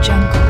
掌控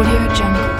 Audio Jungle.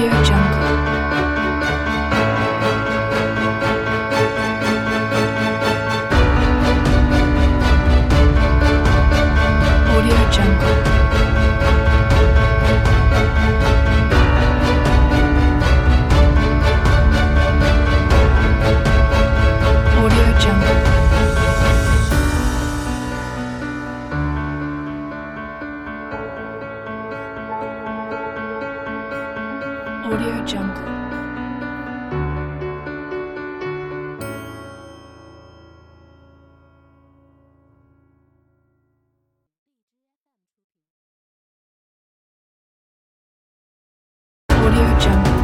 your job. Audio Jungle.